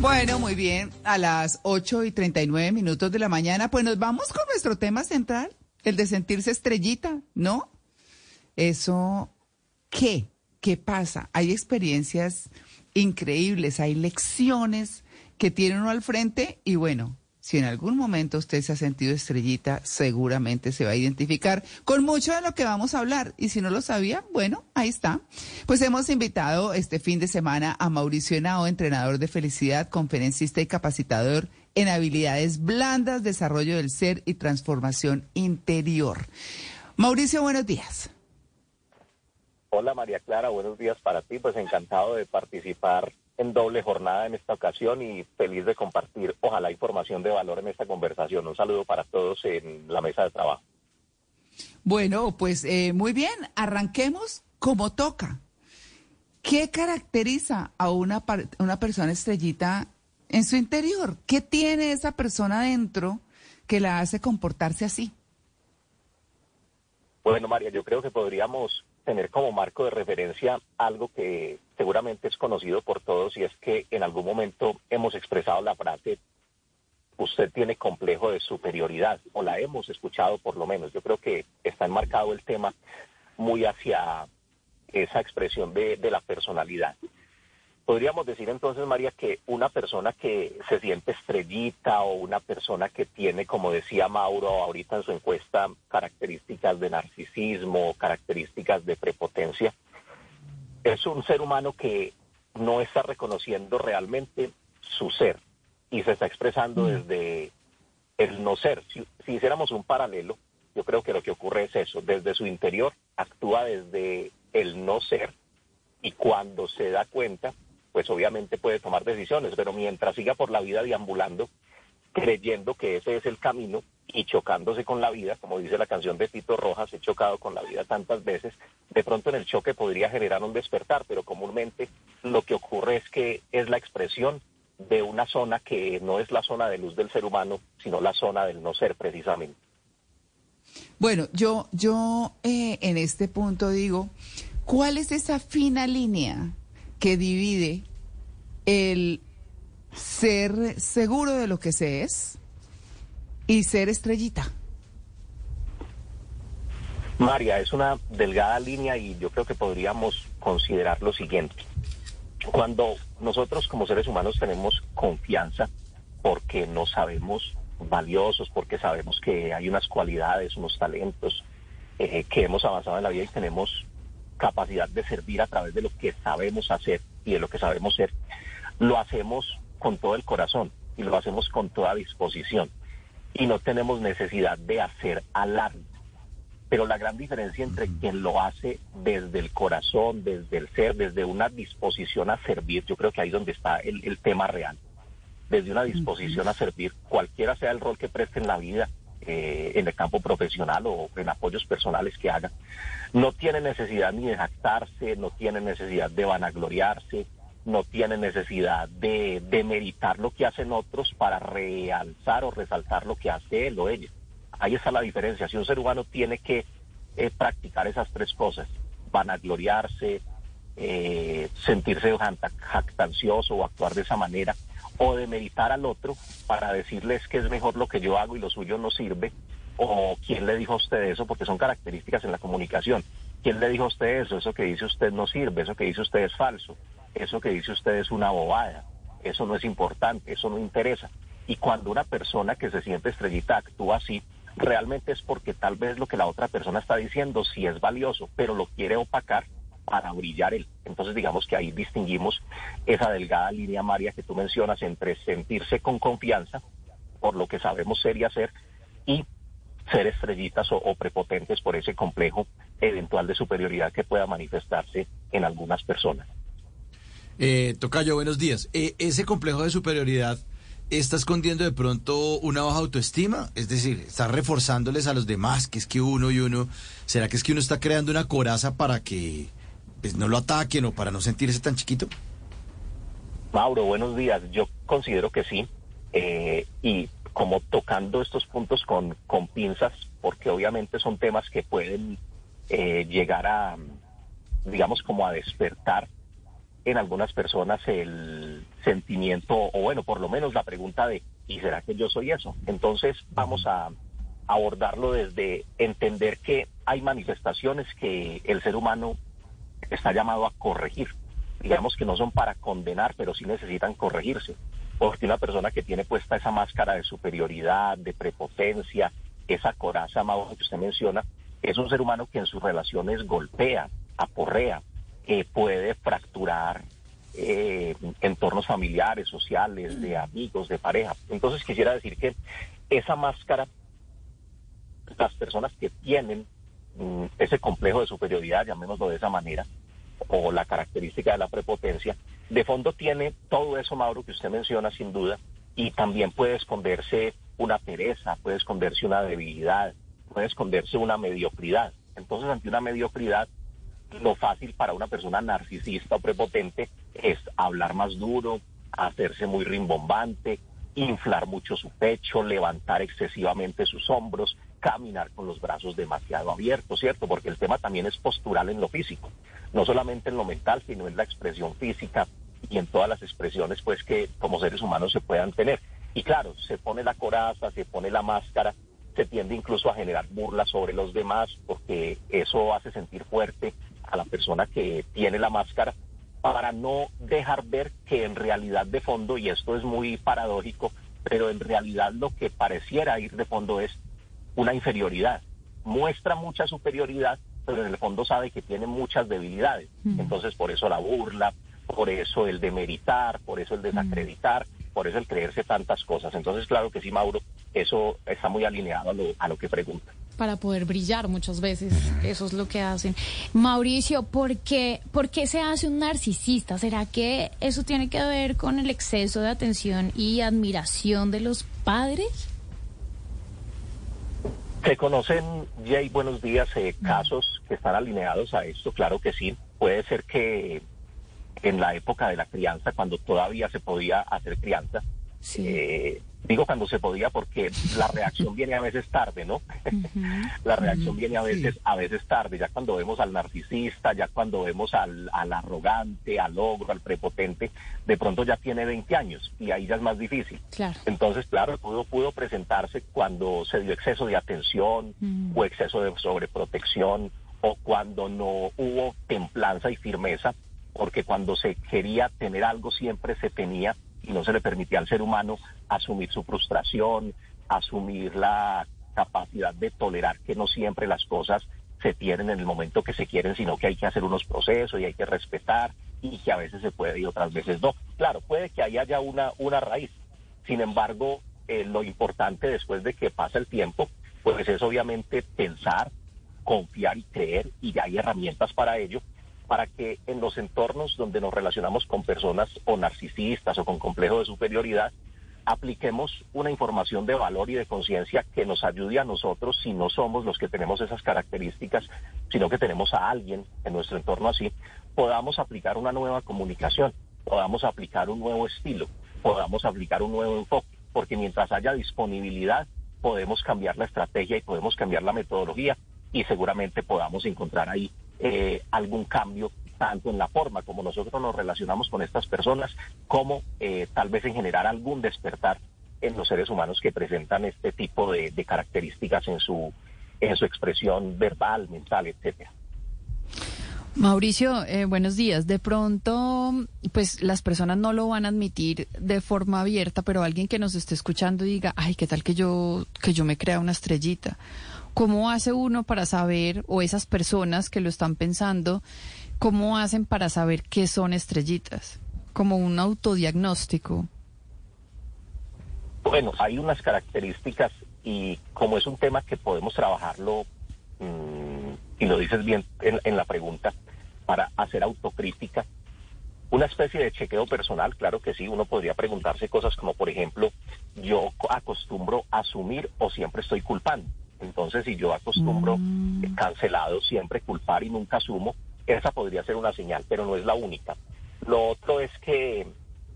Bueno, muy bien. A las 8 y 39 minutos de la mañana, pues nos vamos con nuestro tema central, el de sentirse estrellita, ¿no? Eso, ¿qué? ¿Qué pasa? Hay experiencias increíbles, hay lecciones que tiene uno al frente y bueno, si en algún momento usted se ha sentido estrellita, seguramente se va a identificar con mucho de lo que vamos a hablar. Y si no lo sabía, bueno, ahí está. Pues hemos invitado este fin de semana a Mauricio Henao, entrenador de felicidad, conferencista y capacitador en habilidades blandas, desarrollo del ser y transformación interior. Mauricio, buenos días. Hola María Clara, buenos días para ti. Pues encantado de participar en doble jornada en esta ocasión y feliz de compartir, ojalá, información de valor en esta conversación. Un saludo para todos en la mesa de trabajo. Bueno, pues eh, muy bien, arranquemos como toca. ¿Qué caracteriza a una, una persona estrellita en su interior? ¿Qué tiene esa persona dentro que la hace comportarse así? Bueno, María, yo creo que podríamos tener como marco de referencia algo que seguramente es conocido por todos y es que en algún momento hemos expresado la frase usted tiene complejo de superioridad o la hemos escuchado por lo menos. Yo creo que está enmarcado el tema muy hacia esa expresión de, de la personalidad. Podríamos decir entonces, María, que una persona que se siente estrellita o una persona que tiene, como decía Mauro ahorita en su encuesta, características de narcisismo, características de prepotencia, es un ser humano que no está reconociendo realmente su ser y se está expresando desde el no ser. Si, si hiciéramos un paralelo, yo creo que lo que ocurre es eso, desde su interior actúa desde el no ser y cuando se da cuenta pues obviamente puede tomar decisiones, pero mientras siga por la vida deambulando, creyendo que ese es el camino y chocándose con la vida, como dice la canción de Tito Rojas, he chocado con la vida tantas veces, de pronto en el choque podría generar un despertar, pero comúnmente lo que ocurre es que es la expresión de una zona que no es la zona de luz del ser humano, sino la zona del no ser precisamente. Bueno, yo, yo eh, en este punto digo, ¿cuál es esa fina línea que divide el ser seguro de lo que se es y ser estrellita. María, es una delgada línea y yo creo que podríamos considerar lo siguiente. Cuando nosotros como seres humanos tenemos confianza porque nos sabemos valiosos, porque sabemos que hay unas cualidades, unos talentos, eh, que hemos avanzado en la vida y tenemos capacidad de servir a través de lo que sabemos hacer y de lo que sabemos ser, lo hacemos con todo el corazón y lo hacemos con toda disposición y no tenemos necesidad de hacer alarde. Pero la gran diferencia entre quien lo hace desde el corazón, desde el ser, desde una disposición a servir, yo creo que ahí es donde está el, el tema real. Desde una disposición a servir, cualquiera sea el rol que preste en la vida, eh, en el campo profesional o en apoyos personales que haga, no tiene necesidad ni de jactarse, no tiene necesidad de vanagloriarse, no tiene necesidad de, de meritar lo que hacen otros para realzar o resaltar lo que hace él o ella. Ahí está la diferencia. Si un ser humano tiene que eh, practicar esas tres cosas, vanagloriarse, eh, sentirse jactancioso o actuar de esa manera, o de meditar al otro para decirles que es mejor lo que yo hago y lo suyo no sirve, o quién le dijo a usted eso, porque son características en la comunicación. ¿Quién le dijo a usted eso? Eso que dice usted no sirve, eso que dice usted es falso, eso que dice usted es una bobada, eso no es importante, eso no interesa. Y cuando una persona que se siente estrellita actúa así, realmente es porque tal vez lo que la otra persona está diciendo sí es valioso, pero lo quiere opacar para brillar él. Entonces digamos que ahí distinguimos esa delgada línea, María, que tú mencionas entre sentirse con confianza por lo que sabemos ser y hacer y ser estrellitas o, prepotentes por ese complejo eventual de superioridad que pueda manifestarse en algunas personas. Eh, Tocayo, buenos días. Eh, ese complejo de superioridad está escondiendo de pronto una baja autoestima, es decir, está reforzándoles a los demás que es que uno y uno, ¿será que es que uno está creando una coraza para que pues, no lo ataquen o para no sentirse tan chiquito? Mauro, buenos días. Yo considero que sí. Eh, y como tocando estos puntos con, con pinzas, porque obviamente son temas que pueden eh, llegar a, digamos, como a despertar en algunas personas el sentimiento, o bueno, por lo menos la pregunta de, ¿y será que yo soy eso? Entonces vamos a abordarlo desde entender que hay manifestaciones que el ser humano está llamado a corregir. Digamos que no son para condenar, pero sí necesitan corregirse. Porque una persona que tiene puesta esa máscara de superioridad, de prepotencia, esa coraza, Mauro, que usted menciona, es un ser humano que en sus relaciones golpea, aporrea, que puede fracturar eh, entornos familiares, sociales, de amigos, de pareja. Entonces quisiera decir que esa máscara, las personas que tienen mm, ese complejo de superioridad, llamémoslo de esa manera, o la característica de la prepotencia, de fondo tiene todo eso, Mauro, que usted menciona sin duda, y también puede esconderse una pereza, puede esconderse una debilidad, puede esconderse una mediocridad. Entonces, ante una mediocridad, lo fácil para una persona narcisista o prepotente es hablar más duro, hacerse muy rimbombante, inflar mucho su pecho, levantar excesivamente sus hombros, caminar con los brazos demasiado abiertos, ¿cierto? Porque el tema también es postural en lo físico, no solamente en lo mental, sino en la expresión física y en todas las expresiones pues que como seres humanos se puedan tener. Y claro, se pone la coraza, se pone la máscara, se tiende incluso a generar burlas sobre los demás porque eso hace sentir fuerte a la persona que tiene la máscara para no dejar ver que en realidad de fondo, y esto es muy paradójico, pero en realidad lo que pareciera ir de fondo es una inferioridad. Muestra mucha superioridad, pero en el fondo sabe que tiene muchas debilidades. Entonces por eso la burla, por eso el demeritar, por eso el desacreditar, por eso el creerse tantas cosas. Entonces claro que sí, Mauro, eso está muy alineado a lo, a lo que pregunta para poder brillar muchas veces. Eso es lo que hacen. Mauricio, ¿por qué, ¿por qué se hace un narcisista? ¿Será que eso tiene que ver con el exceso de atención y admiración de los padres? Se conocen, Jay, buenos días, eh, casos que están alineados a esto, claro que sí. Puede ser que en la época de la crianza, cuando todavía se podía hacer crianza, eh, Digo cuando se podía porque la reacción viene a veces tarde, ¿no? la reacción viene a veces, a veces tarde, ya cuando vemos al narcisista, ya cuando vemos al, al arrogante, al ogro, al prepotente, de pronto ya tiene 20 años y ahí ya es más difícil. Entonces, claro, pudo, pudo presentarse cuando se dio exceso de atención o exceso de sobreprotección o cuando no hubo templanza y firmeza, porque cuando se quería tener algo siempre se tenía y no se le permitía al ser humano asumir su frustración, asumir la capacidad de tolerar que no siempre las cosas se tienen en el momento que se quieren, sino que hay que hacer unos procesos y hay que respetar y que a veces se puede y otras veces no. Claro, puede que ahí haya una, una raíz. Sin embargo, eh, lo importante después de que pasa el tiempo, pues es obviamente pensar, confiar y creer y ya hay herramientas para ello para que en los entornos donde nos relacionamos con personas o narcisistas o con complejo de superioridad, apliquemos una información de valor y de conciencia que nos ayude a nosotros si no somos los que tenemos esas características, sino que tenemos a alguien en nuestro entorno así, podamos aplicar una nueva comunicación, podamos aplicar un nuevo estilo, podamos aplicar un nuevo enfoque, porque mientras haya disponibilidad podemos cambiar la estrategia y podemos cambiar la metodología y seguramente podamos encontrar ahí eh, algún cambio tanto en la forma como nosotros nos relacionamos con estas personas, como eh, tal vez en generar algún despertar en los seres humanos que presentan este tipo de, características en su, en su expresión verbal, mental, etcétera. Mauricio, eh, buenos días. De pronto, pues las personas no lo van a admitir de forma abierta, pero alguien que nos esté escuchando diga, ay, qué tal que yo, que yo me crea una estrellita. ¿Cómo hace uno para saber, o esas personas que lo están pensando, cómo hacen para saber qué son estrellitas? Como un autodiagnóstico. Bueno, hay unas características y como es un tema que podemos trabajarlo, mm, y lo dices bien en, la pregunta, para hacer autocrítica, una especie de chequeo personal, claro que sí, uno podría preguntarse cosas como, por ejemplo, yo acostumbro a asumir o siempre estoy culpando. Entonces, si yo acostumbro mm. cancelado siempre culpar y nunca asumo, esa podría ser una señal, pero no es la única. Lo otro es que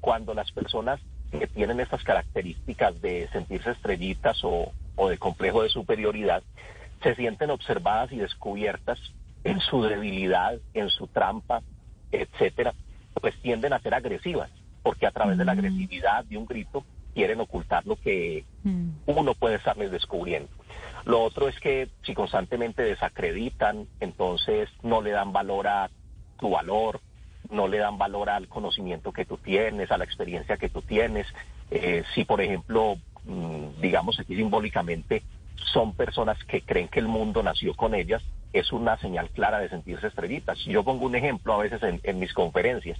cuando las personas que tienen estas características de sentirse estrellitas o, de complejo de superioridad, se sienten observadas y descubiertas en su debilidad, en su trampa, etcétera, pues tienden a ser agresivas, porque a través de la agresividad, de un grito, quieren ocultar lo que uno puede estarles descubriendo. Lo otro es que si constantemente desacreditan, entonces no le dan valor a tu valor, no le dan valor al conocimiento que tú tienes, a la experiencia que tú tienes. Eh, si, por ejemplo, mm, digamos aquí simbólicamente, son personas que creen que el mundo nació con ellas, es una señal clara de sentirse estrellitas. Yo pongo un ejemplo a veces en, mis conferencias.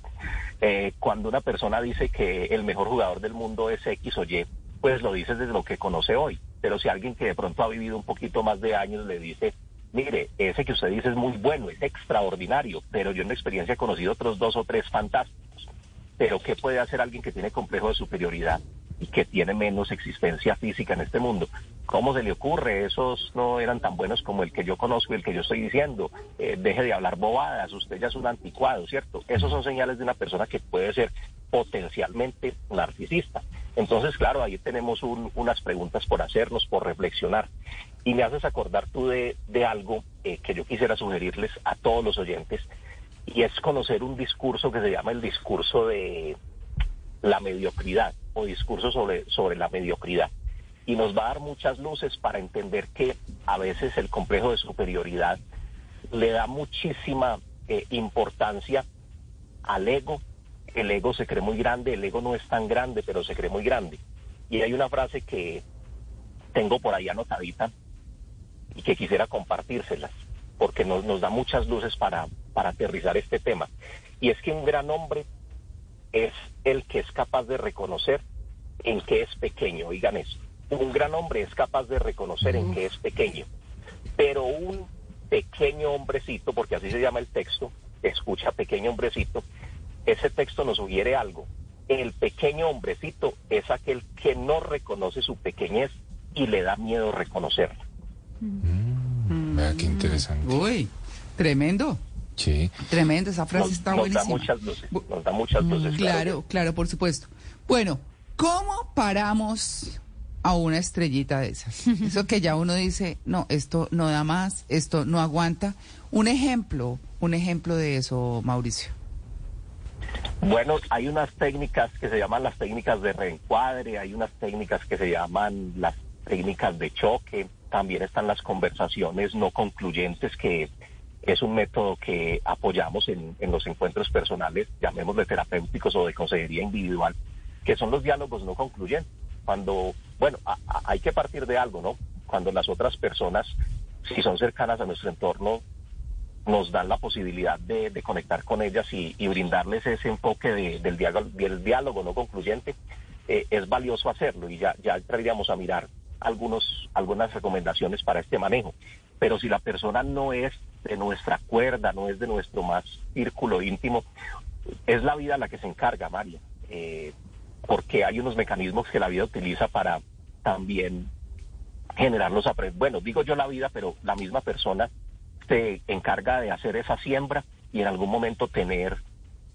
Eh, cuando una persona dice que el mejor jugador del mundo es X o Y, pues lo dice desde lo que conoce hoy. Pero si alguien que de pronto ha vivido un poquito más de años le dice, mire, ese que usted dice es muy bueno, es extraordinario, pero yo en mi experiencia he conocido otros dos o tres fantásticos. Pero ¿qué puede hacer alguien que tiene complejo de superioridad y que tiene menos existencia física en este mundo? ¿Cómo se le ocurre? Esos no eran tan buenos como el que yo conozco y el que yo estoy diciendo. Eh, deje de hablar bobadas, usted ya es un anticuado, ¿cierto? Esos son señales de una persona que puede ser potencialmente narcisista. Entonces, claro, ahí tenemos unas preguntas por hacernos, por reflexionar. Y me haces acordar tú de, algo eh, que yo quisiera sugerirles a todos los oyentes, y es conocer un discurso que se llama el discurso de la mediocridad o discurso sobre, sobre la mediocridad. Y nos va a dar muchas luces para entender que a veces el complejo de superioridad le da muchísima eh, importancia al ego. El ego se cree muy grande, el ego no es tan grande, pero se cree muy grande. Y hay una frase que tengo por ahí anotadita y que quisiera compartírselas, porque nos, da muchas luces para, para aterrizar este tema. Y es que un gran hombre es el que es capaz de reconocer en qué es pequeño, oigan eso. Un gran hombre es capaz de reconocer en qué es pequeño, pero un pequeño hombrecito, porque así se llama el texto, escucha pequeño hombrecito, ese texto nos sugiere algo. El pequeño hombrecito es aquel que no reconoce su pequeñez y le da miedo reconocerla. Mm, vea qué interesante. Uy, tremendo. Sí. Tremendo, esa frase está nos buenísima. Da muchas luces, nos da muchas luces. Claro, claro, por supuesto. Bueno, ¿cómo paramos a una estrellita de esas? Eso que ya uno dice, no, esto no da más, esto no aguanta. Un ejemplo, un ejemplo de eso, Mauricio. Bueno, hay unas técnicas que se llaman las técnicas de reencuadre, hay unas técnicas que se llaman las técnicas de choque, también están las conversaciones no concluyentes, que es un método que apoyamos en, los encuentros personales, llamémosle terapéuticos o de consejería individual, que son los diálogos no concluyentes. Cuando, bueno, hay que partir de algo, ¿no? Cuando las otras personas, si son cercanas a nuestro entorno, nos dan la posibilidad de, conectar con ellas y, brindarles ese enfoque del, diálogo, del diálogo no concluyente, eh, es valioso hacerlo y ya, ya entraríamos a mirar algunos, algunas recomendaciones para este manejo. Pero si la persona no es de nuestra cuerda, no es de nuestro más círculo íntimo, es la vida la que se encarga, María, eh, porque hay unos mecanismos que la vida utiliza para también generar los Bueno, digo yo la vida, pero la misma persona se encarga de hacer esa siembra y en algún momento tener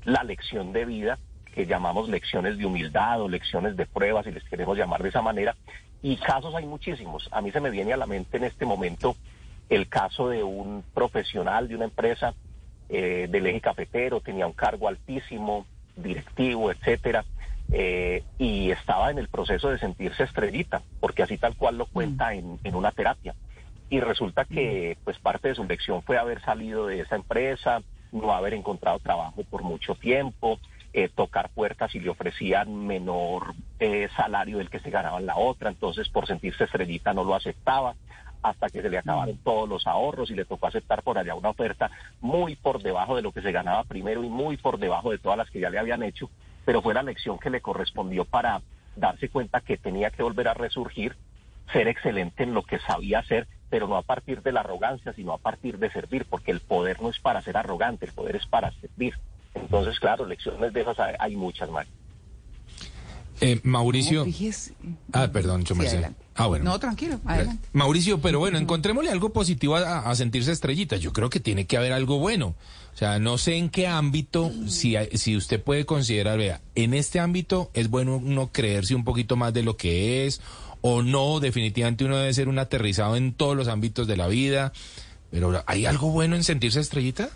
la lección de vida que llamamos lecciones de humildad o lecciones de pruebas, si les queremos llamar de esa manera. Y casos hay muchísimos. A mí se me viene a la mente en este momento el caso de un profesional de una empresa eh, del eje cafetero, tenía un cargo altísimo, directivo, etcétera, eh, y estaba en el proceso de sentirse estrellita, porque así tal cual lo cuenta en, en una terapia. Y resulta que pues parte de su lección fue haber salido de esa empresa, no haber encontrado trabajo por mucho tiempo, eh, tocar puertas y le ofrecían menor eh, salario del que se ganaba en la otra, entonces por sentirse estrellita no lo aceptaba hasta que se le acabaron todos los ahorros y le tocó aceptar por allá una oferta muy por debajo de lo que se ganaba primero y muy por debajo de todas las que ya le habían hecho, pero fue la lección que le correspondió para darse cuenta que tenía que volver a resurgir, ser excelente en lo que sabía hacer, pero no a partir de la arrogancia, sino a partir de servir, porque el poder no es para ser arrogante, el poder es para servir. Entonces, claro, lecciones de esas hay muchas más. Eh, Mauricio. Ah, perdón, yo Ah, bueno. No, tranquilo, adelante. Mauricio, pero bueno, encontrémosle algo positivo a, sentirse estrellita. Yo creo que tiene que haber algo bueno. O sea, no sé en qué ámbito, si, si usted puede considerar, vea, en este ámbito es bueno uno creerse un poquito más de lo que es, o no, definitivamente uno debe ser un aterrizado en todos los ámbitos de la vida. Pero ¿hay algo bueno en sentirse estrellita?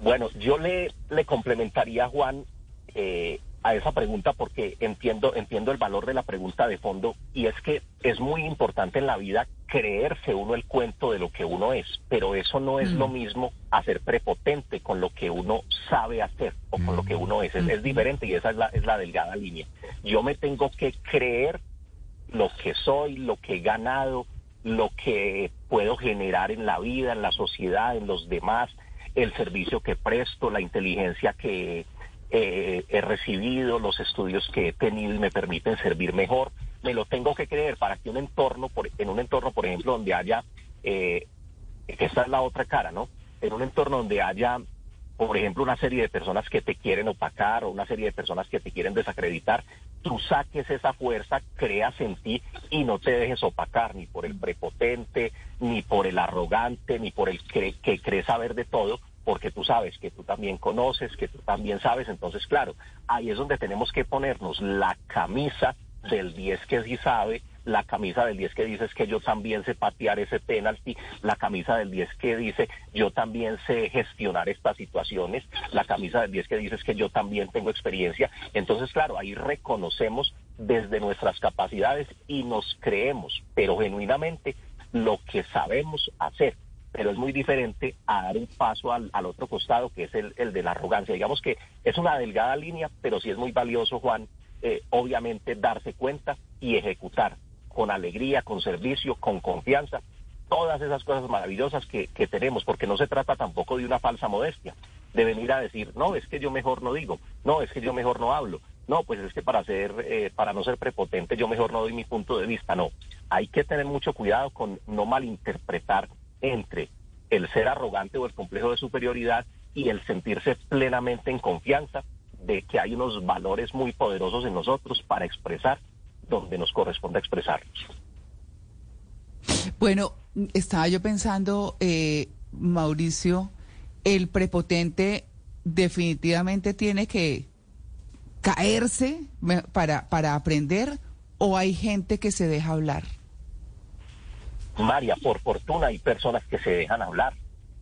Bueno, yo le, le complementaría, Juan, eh, a esa pregunta porque entiendo, entiendo el valor de la pregunta de fondo y es que es muy importante en la vida creerse uno el cuento de lo que uno es, pero eso no es lo mismo hacer prepotente con lo que uno sabe hacer o con lo que uno es. Es, es diferente y esa es la, es la delgada línea. Yo me tengo que creer lo que soy, lo que he ganado, lo que puedo generar en la vida, en la sociedad, en los demás, el servicio que presto, la inteligencia que eh, he recibido, los estudios que he tenido y me permiten servir mejor. Me lo tengo que creer para que un entorno, por, en un entorno, por ejemplo, donde haya, eh, esta es la otra cara, ¿no? En un entorno donde haya, por ejemplo, una serie de personas que te quieren opacar o una serie de personas que te quieren desacreditar, tú saques esa fuerza, creas en ti y no te dejes opacar ni por el prepotente, ni por el arrogante, ni por el que, que cree saber de todo, porque tú sabes que tú también conoces, que tú también sabes, entonces claro, ahí es donde tenemos que ponernos la camisa del 10 que sí sabe, la camisa del 10 que dice es que yo también sé patear ese penalti, la camisa del 10 que dice yo también sé gestionar estas situaciones, la camisa del 10 que dice es que yo también tengo experiencia. Entonces, claro, ahí reconocemos desde nuestras capacidades y nos creemos, pero genuinamente, lo que sabemos hacer pero es muy diferente a dar un paso al, al otro costado, que es el, el, de la arrogancia. Digamos que es una delgada línea, pero sí es muy valioso, Juan, eh, obviamente darse cuenta y ejecutar con alegría, con servicio, con confianza, todas esas cosas maravillosas que, que tenemos, porque no se trata tampoco de una falsa modestia, de venir a decir, no, es que yo mejor no digo, no, es que yo mejor no hablo, no, pues es que para ser, eh, para no ser prepotente, yo mejor no doy mi punto de vista, no. Hay que tener mucho cuidado con no malinterpretar entre el ser arrogante o el complejo de superioridad y el sentirse plenamente en confianza de que hay unos valores muy poderosos en nosotros para expresar donde nos corresponde expresarlos. Bueno, estaba yo pensando, eh, Mauricio, el prepotente definitivamente tiene que caerse para, para aprender o hay gente que se deja hablar. María, por fortuna hay personas que se dejan hablar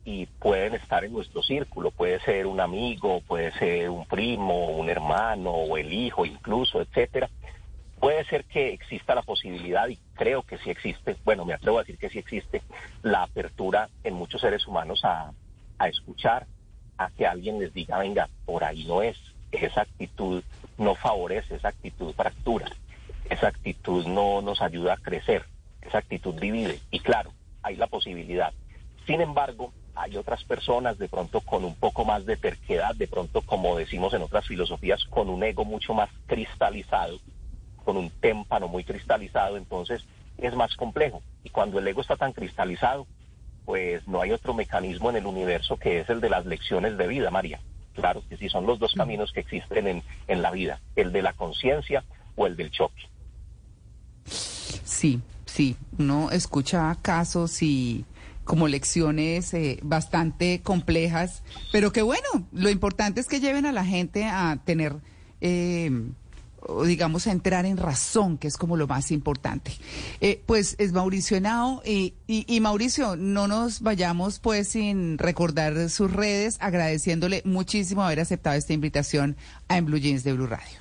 y pueden estar en nuestro círculo. Puede ser un amigo, puede ser un primo, un hermano o el hijo incluso, etcétera. Puede ser que exista la posibilidad, y creo que sí existe, bueno, me atrevo a decir que sí existe, la apertura en muchos seres humanos a, a escuchar, a que alguien les diga, venga, por ahí no es, esa actitud no favorece, esa actitud fractura, esa actitud no nos ayuda a crecer esa actitud divide. Y claro, hay la posibilidad. Sin embargo, hay otras personas de pronto con un poco más de terquedad, de pronto, como decimos en otras filosofías, con un ego mucho más cristalizado, con un témpano muy cristalizado, entonces es más complejo. Y cuando el ego está tan cristalizado, pues no hay otro mecanismo en el universo que es el de las lecciones de vida, María. Claro que sí, son los dos caminos que existen en, en la vida, el de la conciencia o el del choque. Sí, sí, uno escucha casos y como lecciones eh, bastante complejas, pero que bueno, lo importante es que lleven a la gente a tener, eh, digamos, a entrar en razón, que es como lo más importante. Eh, pues es Mauricio Henao y, y, y, Mauricio, no nos vayamos pues sin recordar sus redes, agradeciéndole muchísimo haber aceptado esta invitación a En Blue Jeans de Blue Radio.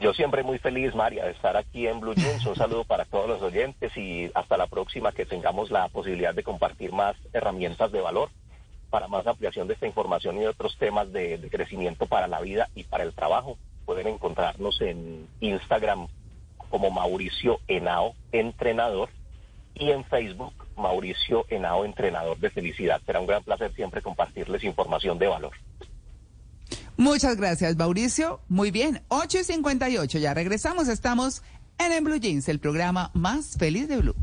Yo siempre muy feliz, María, de estar aquí en Blue Jeans. Un saludo para todos los oyentes y hasta la próxima que tengamos la posibilidad de compartir más herramientas de valor para más ampliación de esta información y otros temas de crecimiento para la vida y para el trabajo. Pueden encontrarnos en Instagram como Mauricio Henao Entrenador y en Facebook Mauricio Henao Entrenador de Felicidad. Será un gran placer siempre compartirles información de valor. Muchas gracias, Mauricio. Muy bien, 8 y 58. Ya regresamos. Estamos en, en Blue Jeans, el programa más feliz de Blue.